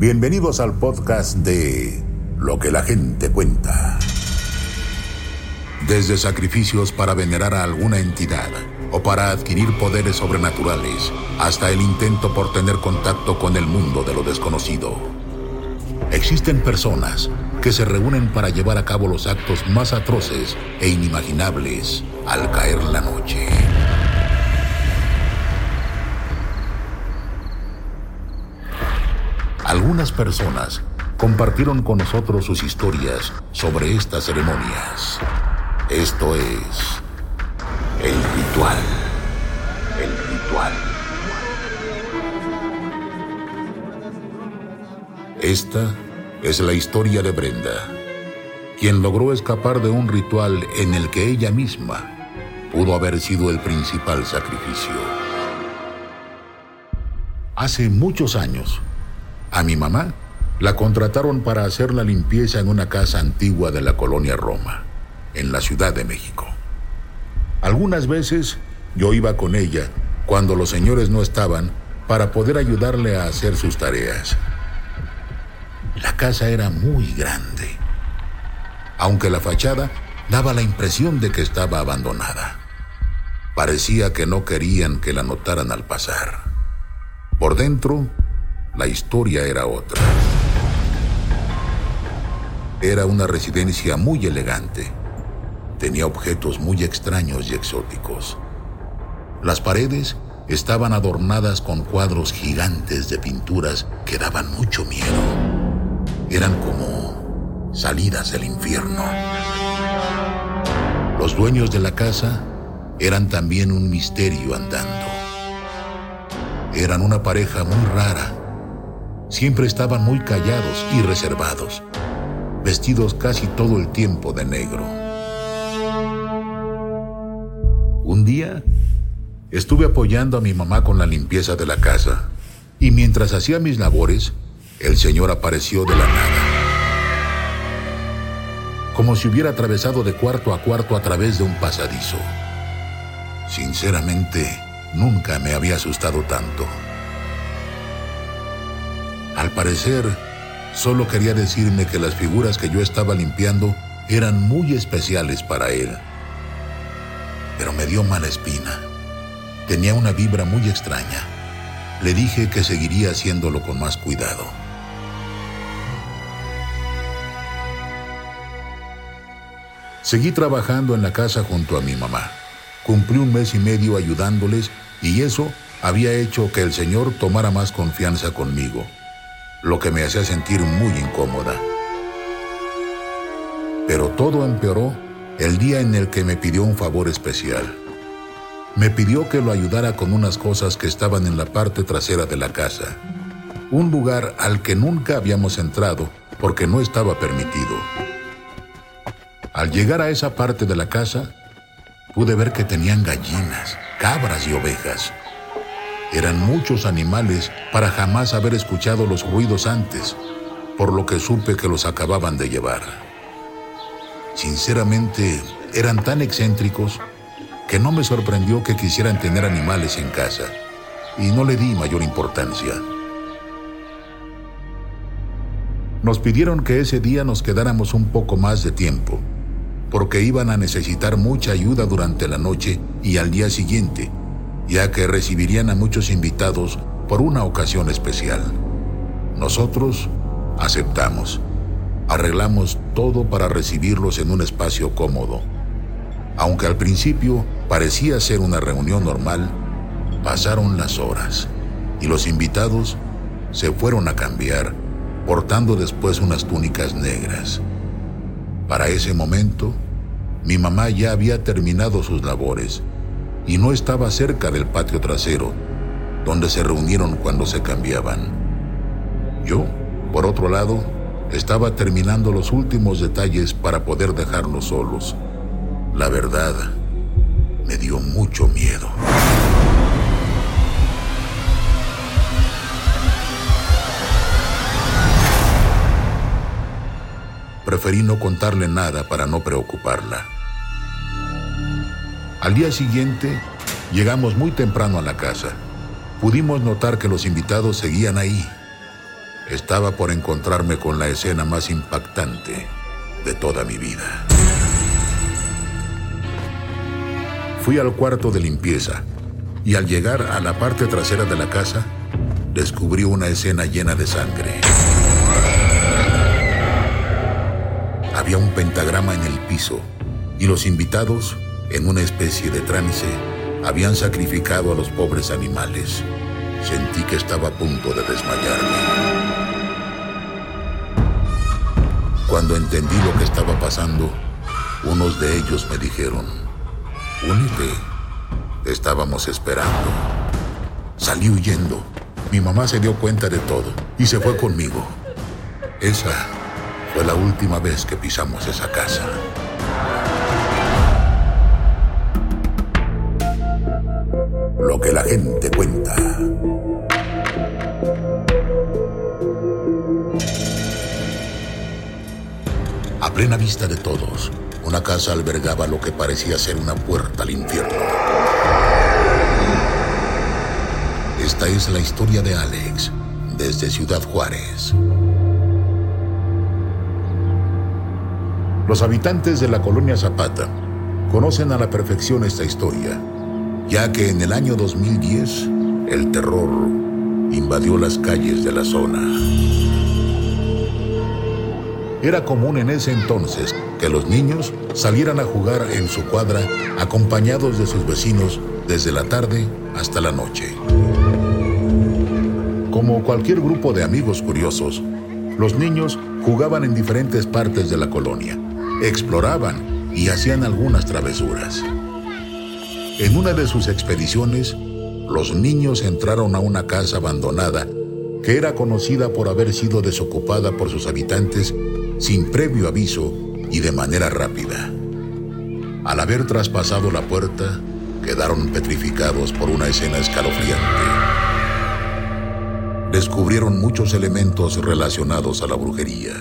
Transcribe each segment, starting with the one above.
Bienvenidos al podcast de Lo que la gente cuenta. Desde sacrificios para venerar a alguna entidad o para adquirir poderes sobrenaturales, hasta el intento por tener contacto con el mundo de lo desconocido. Existen personas que se reúnen para llevar a cabo los actos más atroces e inimaginables al caer la noche. Algunas personas compartieron con nosotros sus historias sobre estas ceremonias. Esto es el ritual. El ritual. Esta es la historia de Brenda, quien logró escapar de un ritual en el que ella misma pudo haber sido el principal sacrificio. Hace muchos años, a mi mamá la contrataron para hacer la limpieza en una casa antigua de la colonia Roma, en la Ciudad de México. Algunas veces yo iba con ella cuando los señores no estaban para poder ayudarle a hacer sus tareas. La casa era muy grande, aunque la fachada daba la impresión de que estaba abandonada. Parecía que no querían que la notaran al pasar. Por dentro, la historia era otra. Era una residencia muy elegante. Tenía objetos muy extraños y exóticos. Las paredes estaban adornadas con cuadros gigantes de pinturas que daban mucho miedo. Eran como salidas del infierno. Los dueños de la casa eran también un misterio andando. Eran una pareja muy rara siempre estaban muy callados y reservados, vestidos casi todo el tiempo de negro. Un día estuve apoyando a mi mamá con la limpieza de la casa y mientras hacía mis labores, el señor apareció de la nada. Como si hubiera atravesado de cuarto a cuarto a través de un pasadizo. Sinceramente, nunca me había asustado tanto. Al parecer, solo quería decirme que las figuras que yo estaba limpiando eran muy especiales para él. Pero me dio mala espina. Tenía una vibra muy extraña. Le dije que seguiría haciéndolo con más cuidado. Seguí trabajando en la casa junto a mi mamá. Cumplí un mes y medio ayudándoles y eso había hecho que el Señor tomara más confianza conmigo lo que me hacía sentir muy incómoda. Pero todo empeoró el día en el que me pidió un favor especial. Me pidió que lo ayudara con unas cosas que estaban en la parte trasera de la casa, un lugar al que nunca habíamos entrado porque no estaba permitido. Al llegar a esa parte de la casa, pude ver que tenían gallinas, cabras y ovejas. Eran muchos animales para jamás haber escuchado los ruidos antes, por lo que supe que los acababan de llevar. Sinceramente, eran tan excéntricos que no me sorprendió que quisieran tener animales en casa, y no le di mayor importancia. Nos pidieron que ese día nos quedáramos un poco más de tiempo, porque iban a necesitar mucha ayuda durante la noche y al día siguiente, ya que recibirían a muchos invitados por una ocasión especial. Nosotros aceptamos. Arreglamos todo para recibirlos en un espacio cómodo. Aunque al principio parecía ser una reunión normal, pasaron las horas y los invitados se fueron a cambiar, portando después unas túnicas negras. Para ese momento, mi mamá ya había terminado sus labores y no estaba cerca del patio trasero, donde se reunieron cuando se cambiaban. Yo, por otro lado, estaba terminando los últimos detalles para poder dejarlos solos. La verdad, me dio mucho miedo. Preferí no contarle nada para no preocuparla. Al día siguiente, llegamos muy temprano a la casa. Pudimos notar que los invitados seguían ahí. estaba por encontrarme con la escena más impactante de toda mi vida. Fui al cuarto de limpieza y al llegar a la parte trasera de la casa, descubrí una escena llena de sangre. Había un pentagrama en el piso y los invitados, en una especie de trance, habían sacrificado a los pobres animales. Sentí que estaba a punto de desmayarme. Cuando entendí lo que estaba pasando, unos de ellos me dijeron, únete, estábamos esperando. Salí huyendo. Mi mamá se dio cuenta de todo y se fue conmigo. Esa fue la última vez que pisamos esa casa. Que la gente cuenta. A plena vista de todos, una casa albergaba lo que parecía ser una puerta al infierno. Esta es la historia de Alex, desde Ciudad Juárez. Los habitantes de la colonia Zapata conocen a la perfección esta historia, ya que en el año 2010 el terror invadió las calles de la zona. Era común en ese entonces que los niños salieran a jugar en su cuadra acompañados de sus vecinos desde la tarde hasta la noche. Como cualquier grupo de amigos curiosos, los niños jugaban en diferentes partes de la colonia, exploraban y hacían algunas travesuras. En una de sus expediciones, los niños entraron a una casa abandonada que era conocida por haber sido desocupada por sus habitantes sin previo aviso y de manera rápida. Al haber traspasado la puerta, quedaron petrificados por una escena escalofriante. Descubrieron muchos elementos relacionados a la brujería.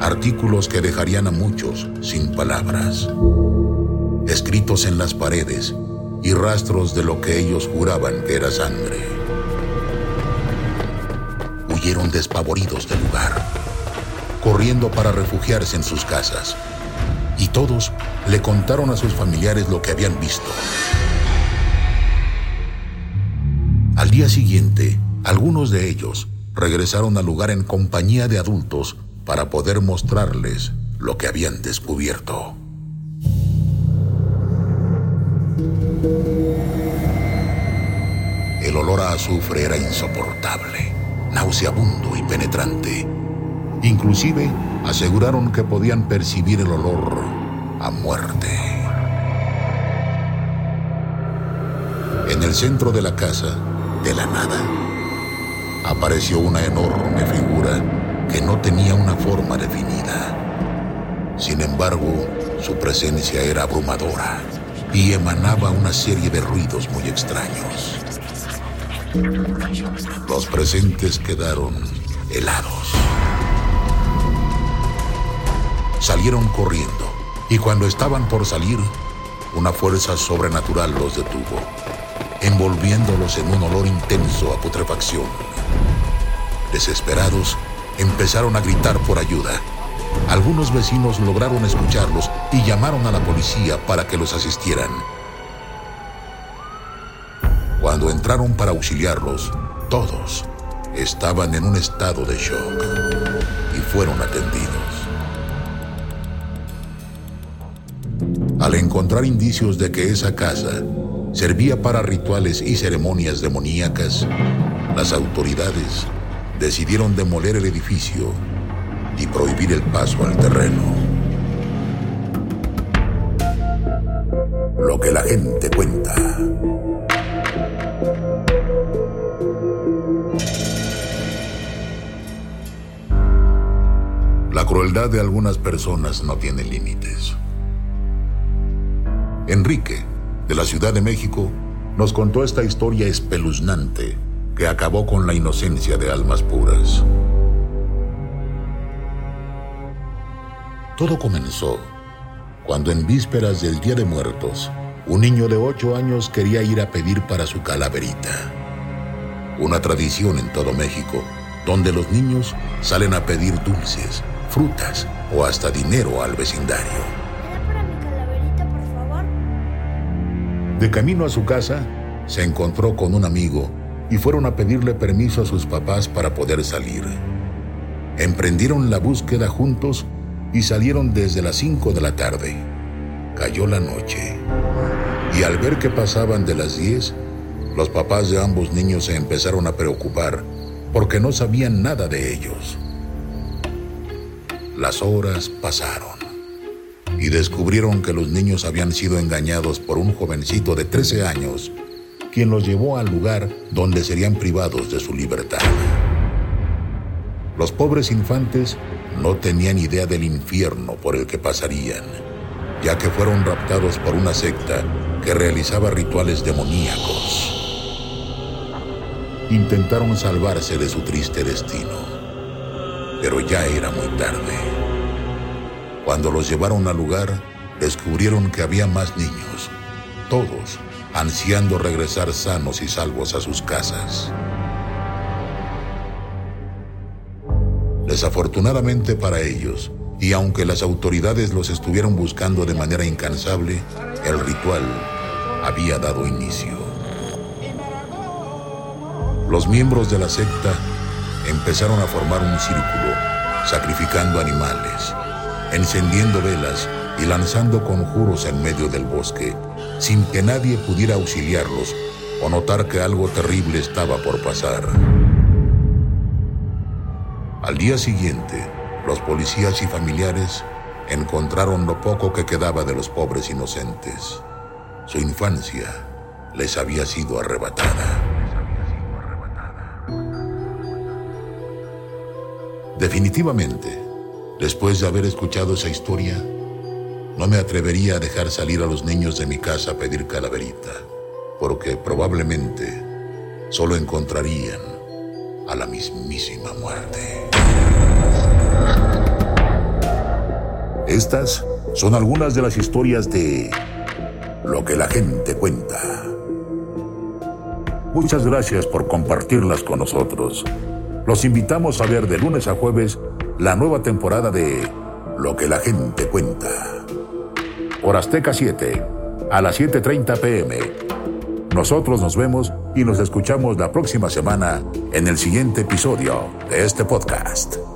Artículos que dejarían a muchos sin palabras. Escritos en las paredes y rastros de lo que ellos juraban que era sangre. Huyeron despavoridos del lugar corriendo para refugiarse en sus casas. Y todos le contaron a sus familiares lo que habían visto. Al día siguiente, algunos de ellos regresaron al lugar en compañía de adultos para poder mostrarles lo que habían descubierto. El olor a azufre era insoportable, nauseabundo y penetrante Inclusive aseguraron que podían percibir el olor a muerte. En el centro de la casa, de la nada, apareció una enorme figura que no tenía una forma definida. Sin embargo, su presencia era abrumadora y emanaba una serie de ruidos muy extraños. Los presentes quedaron helados salieron corriendo y cuando estaban por salir, una fuerza sobrenatural los detuvo, envolviéndolos en un olor intenso a putrefacción. Desesperados, empezaron a gritar por ayuda. Algunos vecinos lograron escucharlos y llamaron a la policía para que los asistieran. Cuando entraron para auxiliarlos, todos estaban en un estado de shock y fueron atendidos. Al encontrar indicios de que esa casa servía para rituales y ceremonias demoníacas, las autoridades decidieron demoler el edificio y prohibir el paso al terreno. Lo que la gente cuenta. La crueldad de algunas personas no tiene límites. Enrique, de la Ciudad de México, nos contó esta historia espeluznante que acabó con la inocencia de almas puras. Todo comenzó cuando en vísperas del Día de Muertos, un niño de ocho años quería ir a pedir para su calaverita. una tradición en todo México, donde los niños salen a pedir dulces, frutas o hasta dinero al vecindario. para mi calaverita, por favor? De camino a su casa, se encontró con un amigo y fueron a pedirle permiso a sus papás para poder salir. Emprendieron la búsqueda juntos y salieron desde las 5 de la tarde. Cayó la noche y al ver que pasaban de las 10, los papás de ambos niños se empezaron a preocupar porque no sabían nada de ellos. Las horas pasaron y descubrieron que los niños habían sido engañados por un jovencito de 13 años, quien los llevó al lugar donde serían privados de su libertad. Los pobres infantes no tenían idea del infierno por el que pasarían, ya que fueron raptados por una secta que realizaba rituales demoníacos. Intentaron salvarse de su triste destino, pero ya era muy tarde. Cuando los llevaron al lugar, descubrieron que había más niños, todos ansiando regresar sanos y salvos a sus casas. Desafortunadamente para ellos, y aunque las autoridades los estuvieron buscando de manera incansable, el ritual había dado inicio. Los miembros de la secta empezaron a formar un círculo, sacrificando animales, encendiendo velas y lanzando conjuros en medio del bosque, sin que nadie pudiera auxiliarlos o notar que algo terrible estaba por pasar. Al día siguiente, los policías y familiares encontraron lo poco que quedaba de los pobres inocentes. Su infancia les había sido arrebatada. Definitivamente, después de haber escuchado esa historia, no me atrevería a dejar salir a los niños de mi casa a pedir calaverita, porque probablemente solo encontrarían a la mismísima muerte. Estas son algunas de las historias de lo que la gente cuenta. Muchas gracias por compartirlas con nosotros. Los invitamos a ver de lunes a jueves la nueva temporada de Lo que la gente cuenta. Por Azteca 7, a las 7.30 pm. Nosotros nos vemos y nos escuchamos la próxima semana en el siguiente episodio de este podcast.